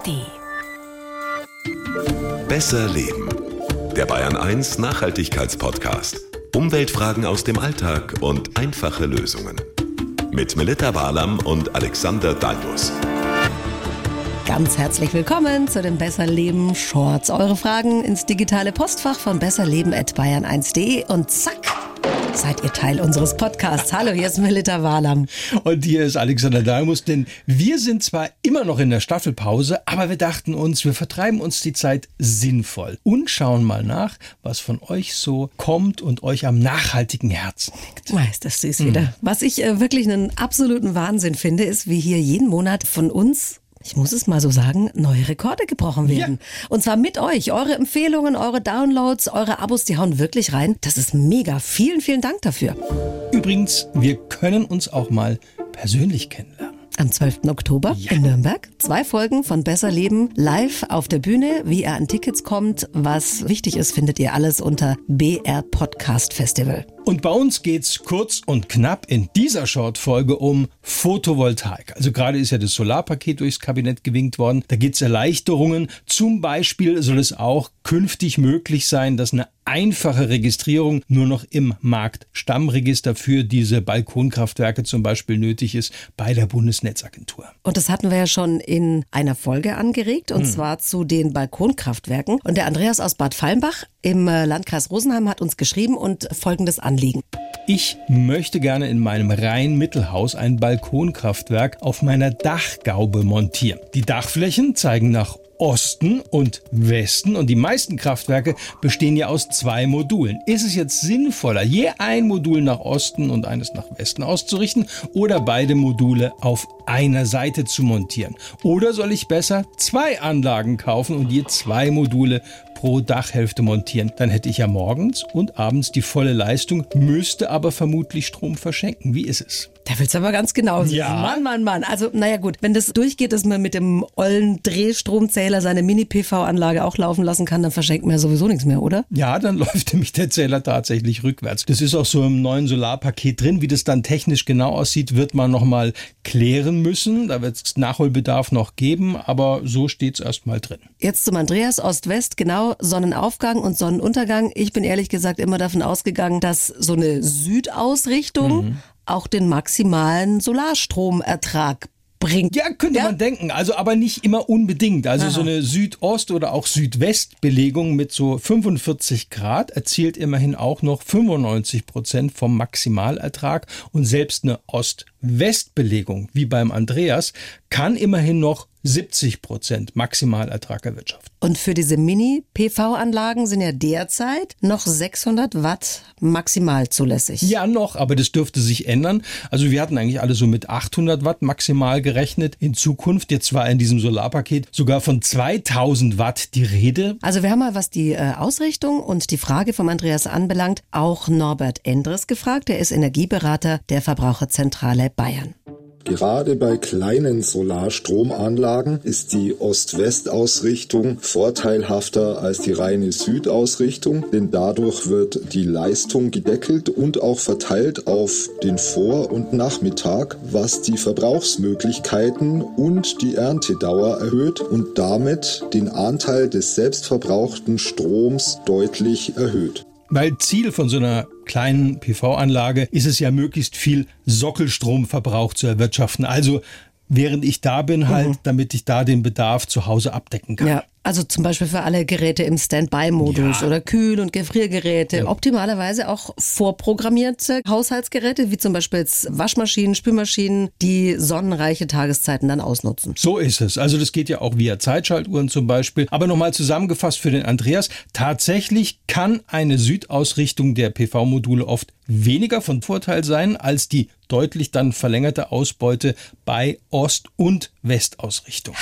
ARD. Besser Leben. Der Bayern 1 Nachhaltigkeitspodcast. Umweltfragen aus dem Alltag und einfache Lösungen. Mit Melita Walam und Alexander Dalmus. Ganz herzlich willkommen zu den Besser Leben Shorts. Eure Fragen ins digitale Postfach von besserleben.bayern1.de und zack seid ihr Teil unseres Podcasts. Hallo, hier ist Melita Walam. Und hier ist Alexander Dalmus, denn wir sind zwar immer noch in der Staffelpause, aber wir dachten uns, wir vertreiben uns die Zeit sinnvoll und schauen mal nach, was von euch so kommt und euch am nachhaltigen Herzen liegt. Meist das süß wieder. Was ich äh, wirklich einen absoluten Wahnsinn finde, ist, wie hier jeden Monat von uns ich muss es mal so sagen, neue Rekorde gebrochen werden. Ja. Und zwar mit euch. Eure Empfehlungen, eure Downloads, eure Abos, die hauen wirklich rein. Das ist mega. Vielen, vielen Dank dafür. Übrigens, wir können uns auch mal persönlich kennenlernen. Am 12. Oktober ja. in Nürnberg. Zwei Folgen von Besser Leben live auf der Bühne. Wie ihr an Tickets kommt, was wichtig ist, findet ihr alles unter BR Podcast Festival. Und bei uns geht's kurz und knapp in dieser Short-Folge um Photovoltaik. Also gerade ist ja das Solarpaket durchs Kabinett gewinkt worden. Da gibt's Erleichterungen. Zum Beispiel soll es auch künftig möglich sein, dass eine einfache Registrierung nur noch im Marktstammregister für diese Balkonkraftwerke zum Beispiel nötig ist bei der Bundesnetzagentur. Und das hatten wir ja schon in einer Folge angeregt, und hm. zwar zu den Balkonkraftwerken. Und der Andreas aus Bad Fallenbach im äh, Landkreis Rosenheim hat uns geschrieben und folgendes Anliegen. Ich möchte gerne in meinem Rhein-Mittelhaus ein Balkonkraftwerk auf meiner Dachgaube montieren. Die Dachflächen zeigen nach Osten und Westen und die meisten Kraftwerke bestehen ja aus zwei Modulen. Ist es jetzt sinnvoller, je ein Modul nach Osten und eines nach Westen auszurichten oder beide Module auf einer Seite zu montieren? Oder soll ich besser zwei Anlagen kaufen und je zwei Module pro Dachhälfte montieren. Dann hätte ich ja morgens und abends die volle Leistung, müsste aber vermutlich Strom verschenken. Wie ist es? Da willst du aber ganz genau wissen. Ja. Mann, Mann, Mann. Also, naja gut, wenn das durchgeht, dass man mit dem ollen Drehstromzähler seine Mini-PV-Anlage auch laufen lassen kann, dann verschenkt man ja sowieso nichts mehr, oder? Ja, dann läuft nämlich der Zähler tatsächlich rückwärts. Das ist auch so im neuen Solarpaket drin. Wie das dann technisch genau aussieht, wird man nochmal klären müssen. Da wird es Nachholbedarf noch geben, aber so steht es erstmal drin. Jetzt zum Andreas Ost-West, genau Sonnenaufgang und Sonnenuntergang. Ich bin ehrlich gesagt immer davon ausgegangen, dass so eine Südausrichtung mhm. Auch den maximalen Solarstromertrag bringt. Ja, könnte ja? man denken. Also aber nicht immer unbedingt. Also Aha. so eine Südost- oder auch Südwestbelegung mit so 45 Grad erzielt immerhin auch noch 95 Prozent vom Maximalertrag. Und selbst eine Ost-West-Belegung, wie beim Andreas, kann immerhin noch 70 Prozent Maximalertrag erwirtschaften. Und für diese Mini-PV-Anlagen sind ja derzeit noch 600 Watt maximal zulässig. Ja, noch, aber das dürfte sich ändern. Also wir hatten eigentlich alle so mit 800 Watt maximal gerechnet. In Zukunft, jetzt war in diesem Solarpaket sogar von 2000 Watt die Rede. Also wir haben mal, was die äh, Ausrichtung und die Frage vom Andreas anbelangt, auch Norbert Endres gefragt. Er ist Energieberater der Verbraucherzentrale Bayern. Gerade bei kleinen Solarstromanlagen ist die Ost-West-Ausrichtung vorteilhafter als die reine Südausrichtung, denn dadurch wird die Leistung gedeckelt und auch verteilt auf den Vor- und Nachmittag, was die Verbrauchsmöglichkeiten und die Erntedauer erhöht und damit den Anteil des selbstverbrauchten Stroms deutlich erhöht. Weil Ziel von so einer kleinen PV-Anlage ist es ja möglichst viel Sockelstromverbrauch zu erwirtschaften. Also während ich da bin, halt, mhm. damit ich da den Bedarf zu Hause abdecken kann. Ja, also zum Beispiel für alle Geräte im Standby-Modus ja. oder Kühl- und Gefriergeräte. Ja. Optimalerweise auch vorprogrammierte Haushaltsgeräte, wie zum Beispiel Waschmaschinen, Spülmaschinen, die sonnenreiche Tageszeiten dann ausnutzen. So ist es. Also das geht ja auch via Zeitschaltuhren zum Beispiel. Aber nochmal zusammengefasst für den Andreas. Tatsächlich kann eine Südausrichtung der PV-Module oft weniger von Vorteil sein als die deutlich dann verlängerte Ausbeute bei Ost- und Westausrichtung.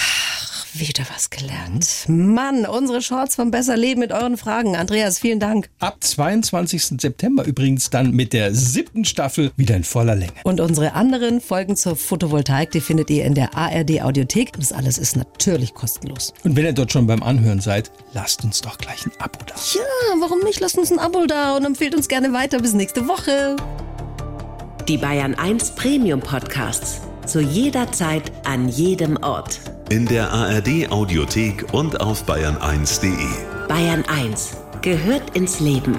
Wieder was gelernt. Mann, unsere Shorts vom Besser Leben mit euren Fragen. Andreas, vielen Dank. Ab 22. September übrigens dann mit der siebten Staffel wieder in voller Länge. Und unsere anderen Folgen zur Photovoltaik, die findet ihr in der ARD Audiothek. Das alles ist natürlich kostenlos. Und wenn ihr dort schon beim Anhören seid, lasst uns doch gleich ein Abo da. Ja, warum nicht? Lasst uns ein Abo da und empfehlt uns gerne weiter. Bis nächste Woche. Die Bayern 1 Premium Podcasts. Zu jeder Zeit, an jedem Ort In der ARD Audiothek und auf bayern1.de. Bayern 1 gehört ins Leben.